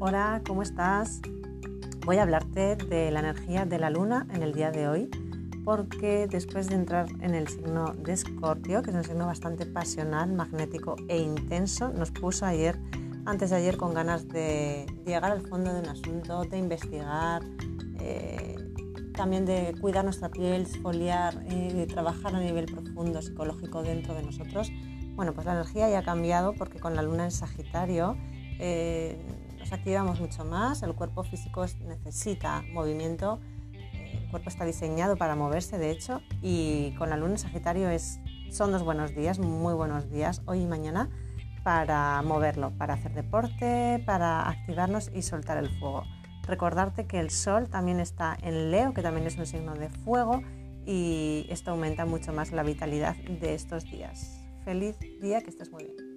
Hola, ¿cómo estás? Voy a hablarte de la energía de la luna en el día de hoy, porque después de entrar en el signo de Escorpio, que es un signo bastante pasional, magnético e intenso, nos puso ayer, antes de ayer, con ganas de llegar al fondo de un asunto, de investigar, eh, también de cuidar nuestra piel, foliar, eh, de trabajar a nivel profundo psicológico dentro de nosotros. Bueno, pues la energía ya ha cambiado porque con la luna en Sagitario eh, nos activamos mucho más, el cuerpo físico necesita movimiento, el cuerpo está diseñado para moverse de hecho y con la luna en Sagitario es, son dos buenos días, muy buenos días, hoy y mañana, para moverlo, para hacer deporte, para activarnos y soltar el fuego. Recordarte que el sol también está en Leo, que también es un signo de fuego y esto aumenta mucho más la vitalidad de estos días. Feliz día, que estés muy bien.